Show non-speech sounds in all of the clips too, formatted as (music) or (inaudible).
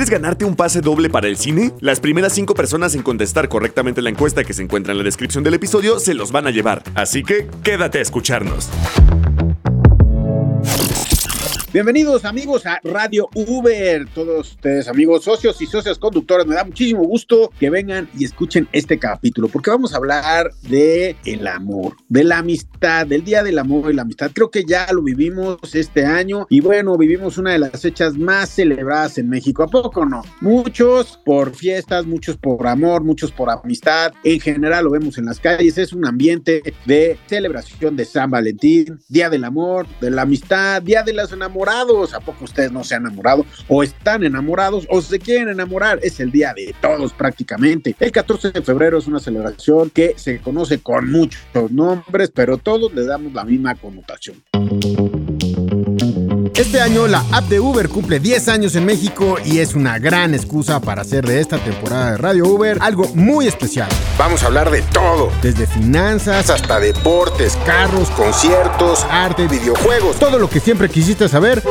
¿Quieres ganarte un pase doble para el cine? Las primeras cinco personas en contestar correctamente la encuesta que se encuentra en la descripción del episodio se los van a llevar. Así que quédate a escucharnos. Bienvenidos amigos a Radio Uber, todos ustedes amigos socios y socias conductoras, me da muchísimo gusto que vengan y escuchen este capítulo porque vamos a hablar de el amor, de la amistad, del Día del Amor y la Amistad. Creo que ya lo vivimos este año y bueno, vivimos una de las fechas más celebradas en México, ¿a poco no? Muchos por fiestas, muchos por amor, muchos por amistad, en general lo vemos en las calles, es un ambiente de celebración de San Valentín, Día del Amor, de la Amistad, Día de las Enamoradas ¿A poco ustedes no se han enamorado? ¿O están enamorados? ¿O se quieren enamorar? Es el día de todos prácticamente. El 14 de febrero es una celebración que se conoce con muchos nombres, pero todos le damos la misma connotación. Este año la app de Uber cumple 10 años en México y es una gran excusa para hacer de esta temporada de Radio Uber algo muy especial. Vamos a hablar de todo, desde finanzas hasta deportes, carros, conciertos, arte, videojuegos, todo lo que siempre quisiste saber.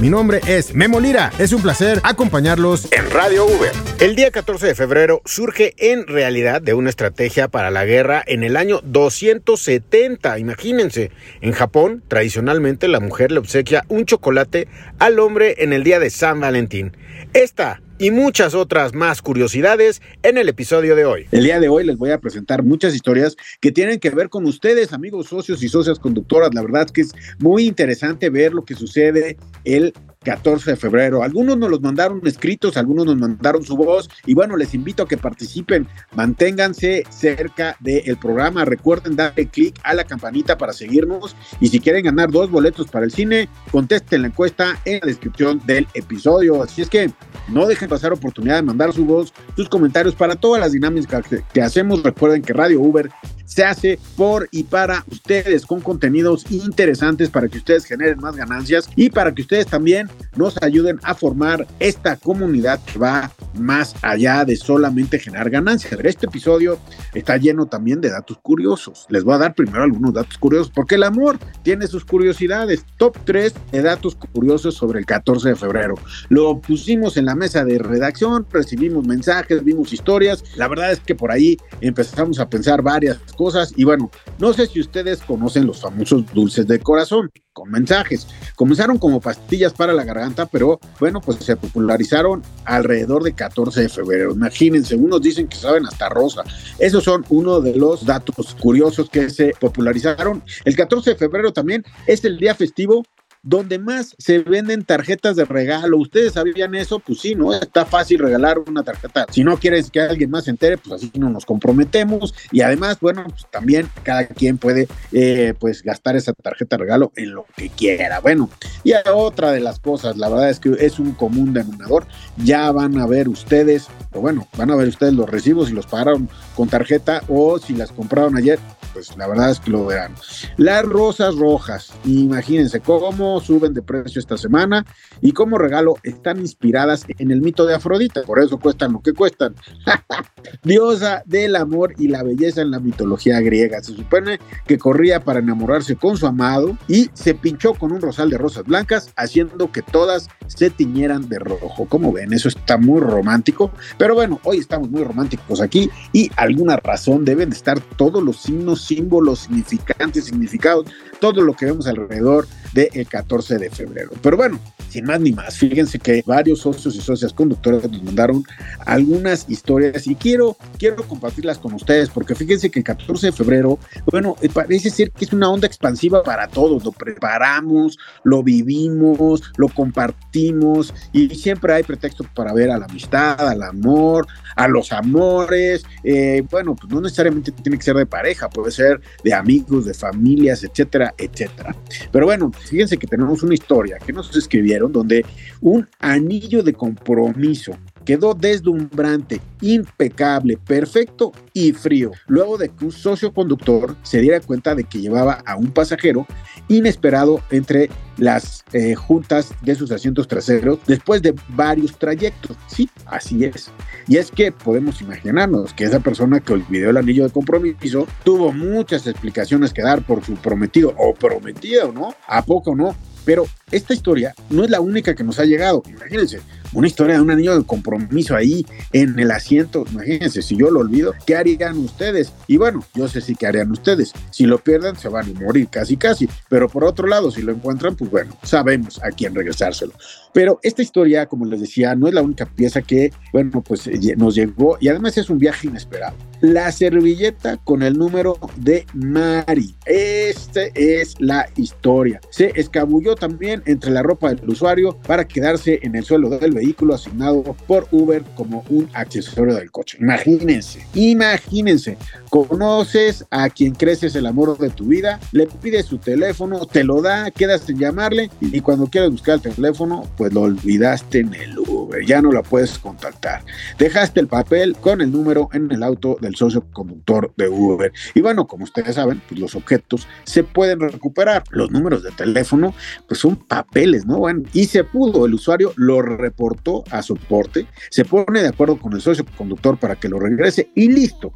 Mi nombre es Memo Lira, es un placer acompañarlos en Radio Uber. El día 14 de febrero surge en realidad de una estrategia para la guerra en el año 270, imagínense. En Japón, tradicionalmente la mujer le obsequia un chocolate al hombre en el día de San Valentín. Esta y muchas otras más curiosidades en el episodio de hoy. El día de hoy les voy a presentar muchas historias que tienen que ver con ustedes, amigos socios y socias conductoras. La verdad es que es muy interesante ver lo que sucede el 14 de febrero. Algunos nos los mandaron escritos, algunos nos mandaron su voz y bueno, les invito a que participen, manténganse cerca del programa, recuerden darle clic a la campanita para seguirnos y si quieren ganar dos boletos para el cine, contesten la encuesta en la descripción del episodio. Así es que no dejen pasar oportunidad de mandar su voz, sus comentarios para todas las dinámicas que, que hacemos. Recuerden que Radio Uber se hace por y para ustedes con contenidos interesantes para que ustedes generen más ganancias y para que ustedes también nos ayuden a formar esta comunidad que va más allá de solamente generar ganancias. Este episodio está lleno también de datos curiosos. Les voy a dar primero algunos datos curiosos porque el amor tiene sus curiosidades. Top 3 de datos curiosos sobre el 14 de febrero. Lo pusimos en la mesa de redacción, recibimos mensajes, vimos historias. La verdad es que por ahí empezamos a pensar varias cosas. Y bueno, no sé si ustedes conocen los famosos dulces de corazón con mensajes. Comenzaron como pastillas para la garganta, pero bueno, pues se popularizaron alrededor de 14 de febrero. Imagínense, unos dicen que saben hasta rosa. Esos son uno de los datos curiosos que se popularizaron. El 14 de febrero también es el día festivo donde más se venden tarjetas de regalo. ¿Ustedes sabían eso? Pues sí, ¿no? Está fácil regalar una tarjeta. Si no quieres que alguien más se entere, pues así no nos comprometemos. Y además, bueno, pues también cada quien puede eh, pues gastar esa tarjeta de regalo en lo que quiera. Bueno, y otra de las cosas, la verdad es que es un común denominador. Ya van a ver ustedes, o bueno, van a ver ustedes los recibos si los pagaron con tarjeta o si las compraron ayer pues la verdad es que lo verán. Las rosas rojas, imagínense cómo suben de precio esta semana y como regalo están inspiradas en el mito de Afrodita, por eso cuestan lo que cuestan. (laughs) Diosa del amor y la belleza en la mitología griega. Se supone que corría para enamorarse con su amado y se pinchó con un rosal de rosas blancas, haciendo que todas se tiñeran de rojo. Como ven, eso está muy romántico, pero bueno, hoy estamos muy románticos aquí y alguna razón deben de estar todos los signos símbolos, significantes, significados, todo lo que vemos alrededor del 14 de febrero. Pero bueno, sin más ni más, fíjense que varios socios y socias conductores nos mandaron algunas historias y quiero, quiero compartirlas con ustedes porque fíjense que el 14 de febrero, bueno, eh, parece ser que es una onda expansiva para todos, lo preparamos, lo vivimos, lo compartimos y siempre hay pretexto para ver a la amistad, al amor, a los amores, eh, bueno, pues no necesariamente tiene que ser de pareja, puede ser de amigos, de familias, etcétera, etcétera. Pero bueno, fíjense que tenemos una historia que nos escribieron donde un anillo de compromiso quedó deslumbrante, impecable, perfecto y frío, luego de que un socio conductor se diera cuenta de que llevaba a un pasajero inesperado entre las eh, juntas de sus asientos traseros después de varios trayectos. Sí, así es. Y es que podemos imaginarnos que esa persona que olvidó el anillo de compromiso tuvo muchas explicaciones que dar por su prometido o prometido, ¿no? ¿A poco no? Pero esta historia no es la única que nos ha llegado. Imagínense, una historia de un anillo de compromiso ahí en el asiento. Imagínense, si yo lo olvido, ¿qué harían ustedes? Y bueno, yo sé sí qué harían ustedes. Si lo pierden, se van a morir casi casi. Pero por otro lado, si lo encuentran, pues bueno, sabemos a quién regresárselo. Pero esta historia, como les decía, no es la única pieza que, bueno, pues eh, nos llegó y además es un viaje inesperado. La servilleta con el número de Mari. Esta es la historia. Se escabulló también entre la ropa del usuario para quedarse en el suelo del vehículo asignado por Uber como un accesorio del coche. Imagínense, imagínense, conoces a quien creces el amor de tu vida, le pides su teléfono, te lo da, quedas en llamarle y cuando quieres buscar el teléfono, pues lo olvidaste en el Uber, ya no la puedes contactar. Dejaste el papel con el número en el auto del socio conductor de Uber. Y bueno, como ustedes saben, pues los objetos se pueden recuperar. Los números de teléfono, pues son papeles, ¿no? Bueno, y se pudo, el usuario lo reportó a soporte, se pone de acuerdo con el socio conductor para que lo regrese y listo.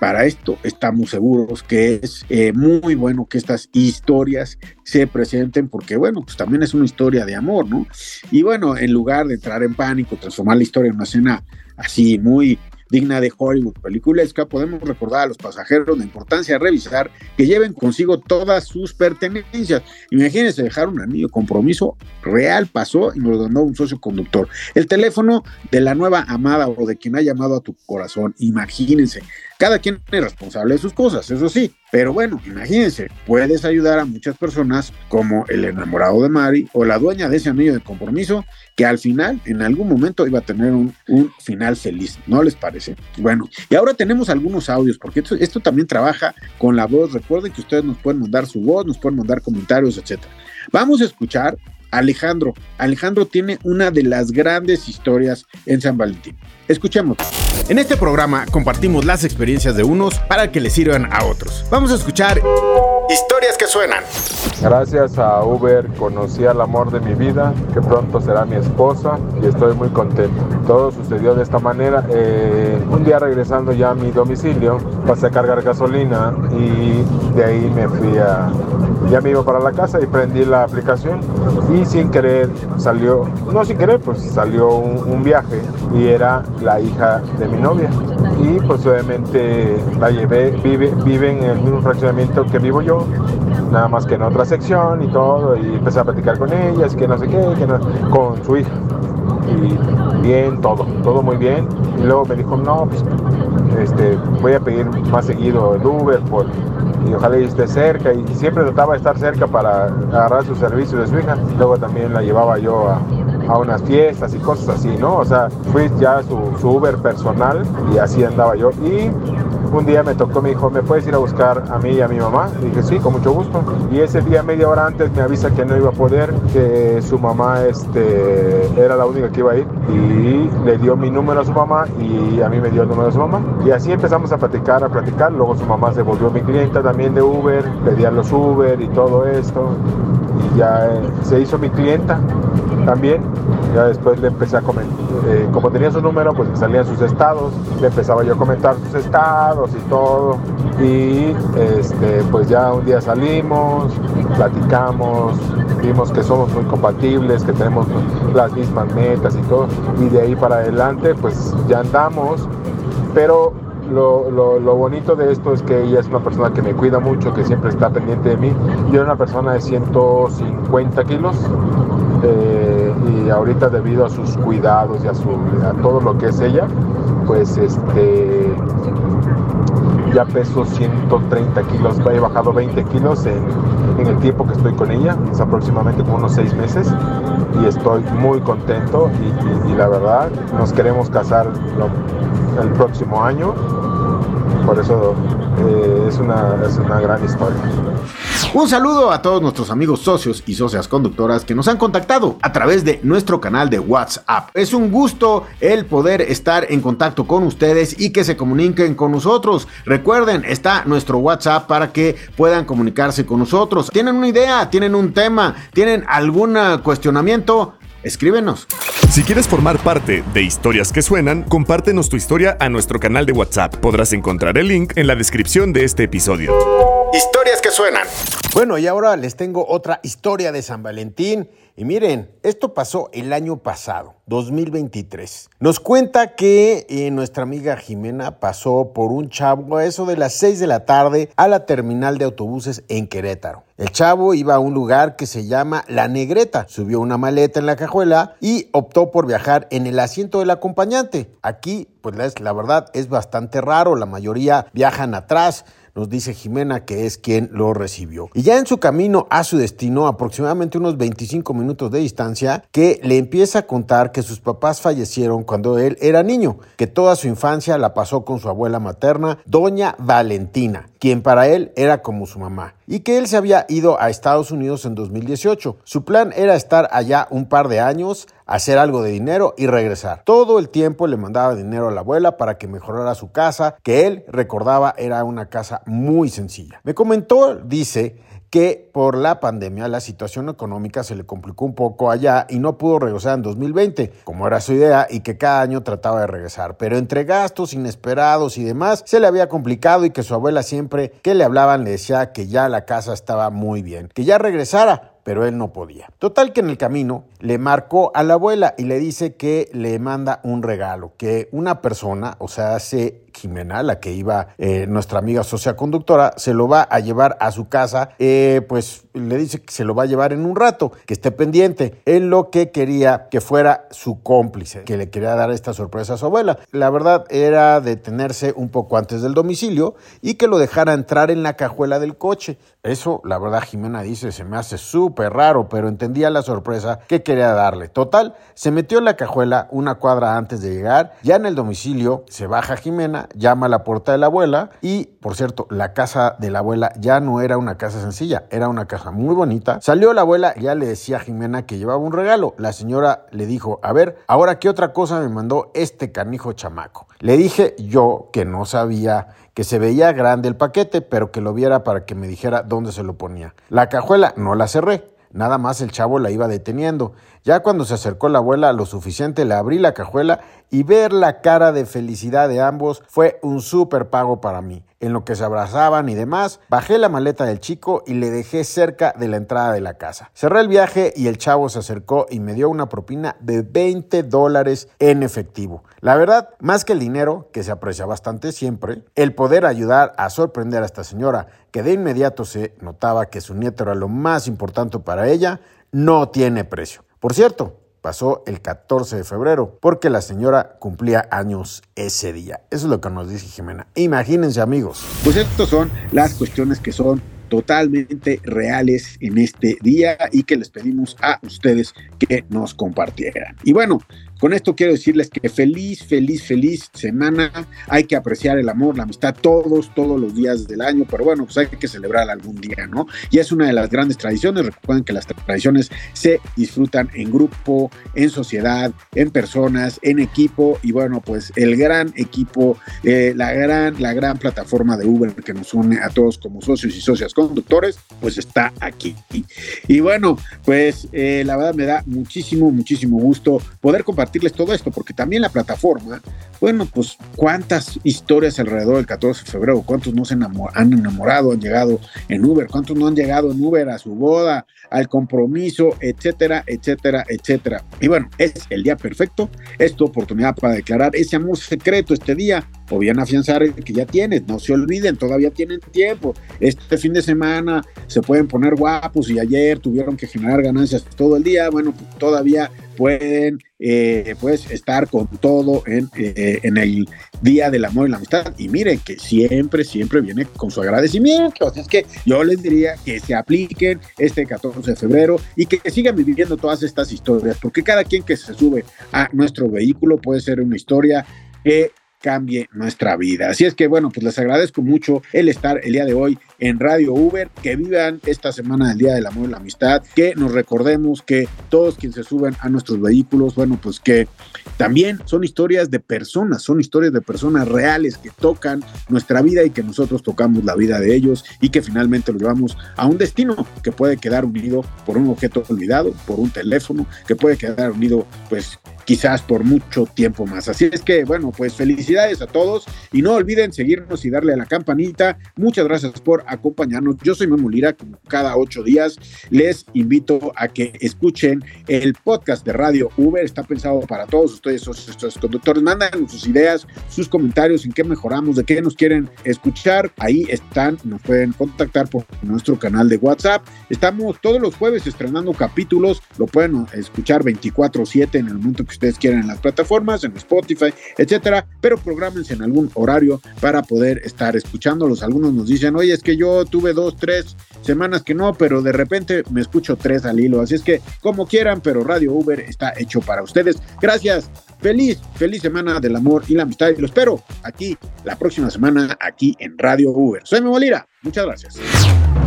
Para esto estamos seguros que es eh, muy bueno que estas historias se presenten porque, bueno, pues también es una historia de amor, ¿no? Y bueno, en lugar de entrar en pánico, transformar la historia en una escena así muy digna de Hollywood peliculesca, podemos recordar a los pasajeros la importancia de revisar que lleven consigo todas sus pertenencias. Imagínense dejar un anillo compromiso real pasó y nos lo donó un socio conductor. El teléfono de la nueva amada o de quien ha llamado a tu corazón, imagínense. Cada quien es responsable de sus cosas, eso sí. Pero bueno, imagínense, puedes ayudar a muchas personas como el enamorado de Mari o la dueña de ese anillo de compromiso que al final, en algún momento, iba a tener un, final feliz. ¿No les parece? Bueno, y ahora tenemos algunos audios, porque esto, esto también trabaja con la voz. Recuerden que ustedes nos pueden mandar su voz, nos pueden mandar comentarios, etcétera. Vamos a escuchar Alejandro. Alejandro tiene una de las grandes historias en San Valentín. Escuchemos. En este programa compartimos las experiencias de unos para que les sirvan a otros. Vamos a escuchar historias que suenan. Gracias a Uber conocí al amor de mi vida, que pronto será mi esposa y estoy muy contento. Todo sucedió de esta manera. Eh, un día regresando ya a mi domicilio, pasé a cargar gasolina y de ahí me fui a... Ya me iba para la casa y prendí la aplicación y sin querer salió, no sin querer, pues salió un, viaje y era la hija de mi novia. Y pues obviamente la llevé, vive, vive en el mismo fraccionamiento que vivo yo, nada más que en otra sección y todo, y empecé a platicar con ella, es que no sé qué, que con su hija. Y bien, todo, todo muy bien. Y luego me dijo, no, pues este, voy a pedir más seguido el Uber por, y ojalá esté cerca y siempre trataba de estar cerca para agarrar sus servicios de su hija. Luego también la llevaba yo a, a unas fiestas y cosas así, ¿no? O sea, fui ya su, su Uber personal y así andaba yo. Y un día me tocó, me dijo, ¿me puedes ir a buscar a mí y a mi mamá? Y dije, sí, con mucho gusto. Y ese día, media hora antes, me avisa que no iba a poder, que su mamá este, era la única que iba a ir. Y le dio mi número a su mamá y a mí me dio el número de su mamá. Y así empezamos a platicar, a platicar. Luego su mamá se volvió mi clienta también de Uber, pedía los Uber y todo esto. Y ya eh, se hizo mi clienta también. Ya después le empecé a comentar, eh, como tenía su número, pues me salían sus estados, le empezaba yo a comentar sus estados y todo. Y este, pues ya un día salimos, platicamos, vimos que somos muy compatibles, que tenemos las mismas metas y todo. Y de ahí para adelante, pues ya andamos. Pero lo, lo, bonito de esto es que ella es una persona que me cuida mucho, que siempre está pendiente de mí. Yo era una persona de 150 kilos eh, y ahorita debido a sus cuidados y a, su, a todo lo que es ella, pues este ya peso 130 kilos, he bajado 20 kilos en, en, el tiempo que estoy con ella, es aproximadamente como unos 6 meses y estoy muy contento y, la verdad nos queremos casar el próximo año por eso eh, es, una, es una gran historia. Un saludo a todos nuestros amigos socios y socias conductoras que nos han contactado a través de nuestro canal de WhatsApp. Es un gusto el poder estar en contacto con ustedes y que se comuniquen con nosotros. Recuerden, está nuestro WhatsApp para que puedan comunicarse con nosotros. ¿Tienen una idea? ¿Tienen un tema? ¿Tienen algún cuestionamiento? Escríbenos. Si quieres formar parte de Historias que Suenan, compártenos tu historia a nuestro canal de WhatsApp. Podrás encontrar el link en la descripción de este episodio. Historias que suenan. Bueno, y ahora les tengo otra historia de San Valentín. Y miren, esto pasó el año pasado, 2023. Nos cuenta que eh, nuestra amiga Jimena pasó por un chavo a eso de las 6 de la tarde a la terminal de autobuses en Querétaro. El chavo iba a un lugar que se llama La Negreta, subió una maleta en la cajuela y optó por viajar en el asiento del acompañante. Aquí, pues la verdad, es bastante raro, la mayoría viajan atrás nos dice Jimena que es quien lo recibió. Y ya en su camino a su destino, aproximadamente unos 25 minutos de distancia, que le empieza a contar que sus papás fallecieron cuando él era niño, que toda su infancia la pasó con su abuela materna, doña Valentina, quien para él era como su mamá, y que él se había ido a Estados Unidos en 2018. Su plan era estar allá un par de años, hacer algo de dinero y regresar. Todo el tiempo le mandaba dinero a la abuela para que mejorara su casa, que él recordaba era una casa muy sencilla. Me comentó, dice, que por la pandemia la situación económica se le complicó un poco allá y no pudo regresar en 2020, como era su idea, y que cada año trataba de regresar. Pero entre gastos inesperados y demás, se le había complicado y que su abuela siempre que le hablaban le decía que ya la casa estaba muy bien, que ya regresara, pero él no podía. Total que en el camino le marcó a la abuela y le dice que le manda un regalo, que una persona, o sea, se Jimena, la que iba eh, nuestra amiga socia conductora, se lo va a llevar a su casa, eh, pues le dice que se lo va a llevar en un rato, que esté pendiente. en lo que quería que fuera su cómplice, que le quería dar esta sorpresa a su abuela. La verdad era detenerse un poco antes del domicilio y que lo dejara entrar en la cajuela del coche. Eso, la verdad, Jimena dice, se me hace súper raro, pero entendía la sorpresa que quería darle. Total, se metió en la cajuela una cuadra antes de llegar. Ya en el domicilio se baja Jimena, llama a la puerta de la abuela y, por cierto, la casa de la abuela ya no era una casa sencilla, era una casa muy bonita. Salió la abuela, ya le decía a Jimena que llevaba un regalo. La señora le dijo, a ver, ahora qué otra cosa me mandó este canijo chamaco. Le dije yo que no sabía que se veía grande el paquete, pero que lo viera para que me dijera dónde se lo ponía. La cajuela no la cerré, nada más el chavo la iba deteniendo. Ya cuando se acercó la abuela lo suficiente, le abrí la cajuela y ver la cara de felicidad de ambos fue un súper pago para mí. En lo que se abrazaban y demás, bajé la maleta del chico y le dejé cerca de la entrada de la casa. Cerré el viaje y el chavo se acercó y me dio una propina de 20 dólares en efectivo. La verdad, más que el dinero, que se aprecia bastante siempre, el poder ayudar a sorprender a esta señora, que de inmediato se notaba que su nieto era lo más importante para ella, no tiene precio. Por cierto, pasó el 14 de febrero, porque la señora cumplía años ese día. Eso es lo que nos dice Jimena. Imagínense amigos. Pues estas son las cuestiones que son totalmente reales en este día y que les pedimos a ustedes que nos compartieran. Y bueno, con esto quiero decirles que feliz, feliz, feliz semana. Hay que apreciar el amor, la amistad todos, todos los días del año, pero bueno, pues hay que celebrar algún día, ¿no? Y es una de las grandes tradiciones. Recuerden que las tradiciones se disfrutan en grupo, en sociedad, en personas, en equipo y bueno, pues el gran equipo, eh, la gran, la gran plataforma de Uber que nos une a todos como socios y socias conductores, pues está aquí. Y bueno, pues eh, la verdad me da muchísimo, muchísimo gusto poder compartir compartirles todo esto, porque también la plataforma, bueno, pues cuántas historias alrededor del 14 de febrero, cuántos no se han enamorado, han llegado en Uber, cuántos no han llegado en Uber a su boda, al compromiso, etcétera, etcétera, etcétera. Y bueno, es el día perfecto, es tu oportunidad para declarar ese amor secreto este día o bien afianzar el que ya tienes. No se olviden, todavía tienen tiempo. Este fin de semana se pueden poner guapos y ayer tuvieron que generar ganancias todo el día. Bueno, pues todavía pueden eh, pues estar con todo en, eh, en, el Día del Amor y la Amistad. Y miren que siempre, siempre viene con su agradecimiento. Así es que yo les diría que se apliquen este 14 de febrero y que sigan viviendo todas estas historias, porque cada quien que se sube a nuestro vehículo puede ser una historia que cambie nuestra vida. Así es que bueno, pues les agradezco mucho el estar el día de hoy en Radio Uber, que vivan esta semana del Día del Amor y la Amistad, que nos recordemos que todos quienes se suben a nuestros vehículos, bueno, pues que también son historias de personas, son historias de personas reales que tocan nuestra vida y que nosotros tocamos la vida de ellos y que finalmente lo llevamos a un destino que puede quedar unido por un objeto olvidado, por un teléfono, que puede quedar unido pues quizás por mucho tiempo más. Así es que, bueno, pues felicidades a todos y no olviden seguirnos y darle a la campanita. Muchas gracias por acompañarnos. Yo soy Memo Lira, como cada ocho días les invito a que escuchen el podcast de Radio Uber. Está pensado para todos ustedes, estos conductores. Mandan sus ideas, sus comentarios, en qué mejoramos, de qué nos quieren escuchar. Ahí están, nos pueden contactar por nuestro canal de WhatsApp. Estamos todos los jueves estrenando capítulos. Lo pueden escuchar 24-7 en el momento que ustedes quieran en las plataformas, en Spotify, etcétera. Pero programense en algún horario para poder estar escuchándolos. Algunos nos dicen, oye, es que yo tuve dos, tres semanas que no, pero de repente me escucho tres al hilo. Así es que, como quieran, pero Radio Uber está hecho para ustedes. Gracias. Feliz, feliz semana del amor y la amistad. Y lo espero aquí la próxima semana, aquí en Radio Uber. Soy Memo Lira. Muchas gracias.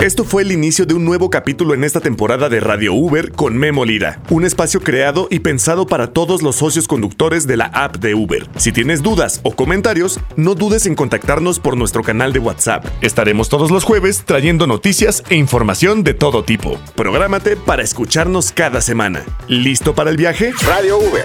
Esto fue el inicio de un nuevo capítulo en esta temporada de Radio Uber con Memo Lira, un espacio creado y pensado para todos los socios conductores de la app de Uber. Si tienes dudas o comentarios, no dudes en contactarnos por nuestro canal de WhatsApp. Estaremos todos los jueves trayendo noticias e información de todo tipo. Prográmate para escucharnos cada semana. ¿Listo para el viaje? Radio Uber